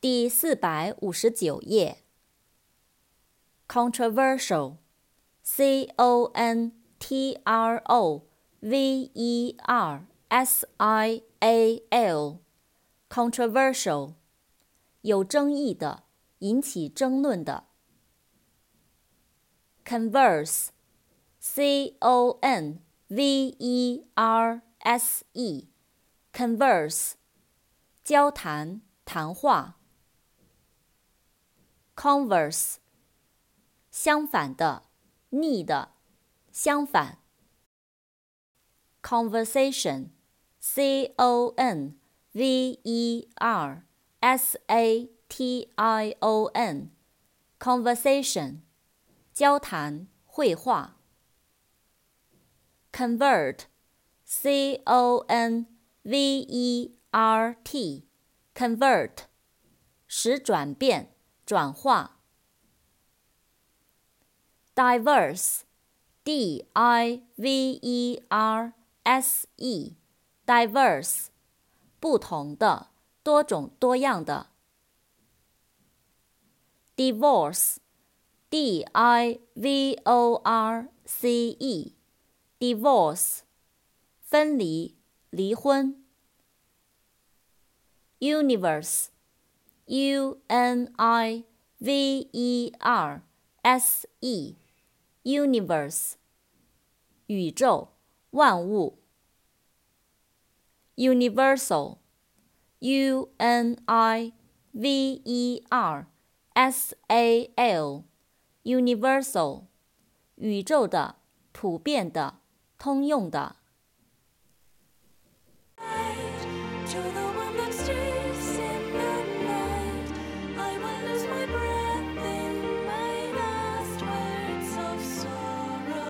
第四百五十九页。controversial，c o n t r o v e r s i a l，controversial，有争议的，引起争论的。converse，c o n v e r s e，converse，交谈、谈话。converse，相反的，逆的，相反。conversation，c o n v e r s a t i o n，conversation，交谈、会话。convert，c o n v e r t，convert，使转变。转化。diverse，d i v e r s e，diverse，不同的，多种多样的。divorce，d i v o r c e，divorce，分离，离婚。universe U N I V E R S E universe. 宇宙万物。Universal. U N I V E R S A L. Universal. 宇宙的普遍的通用的。to the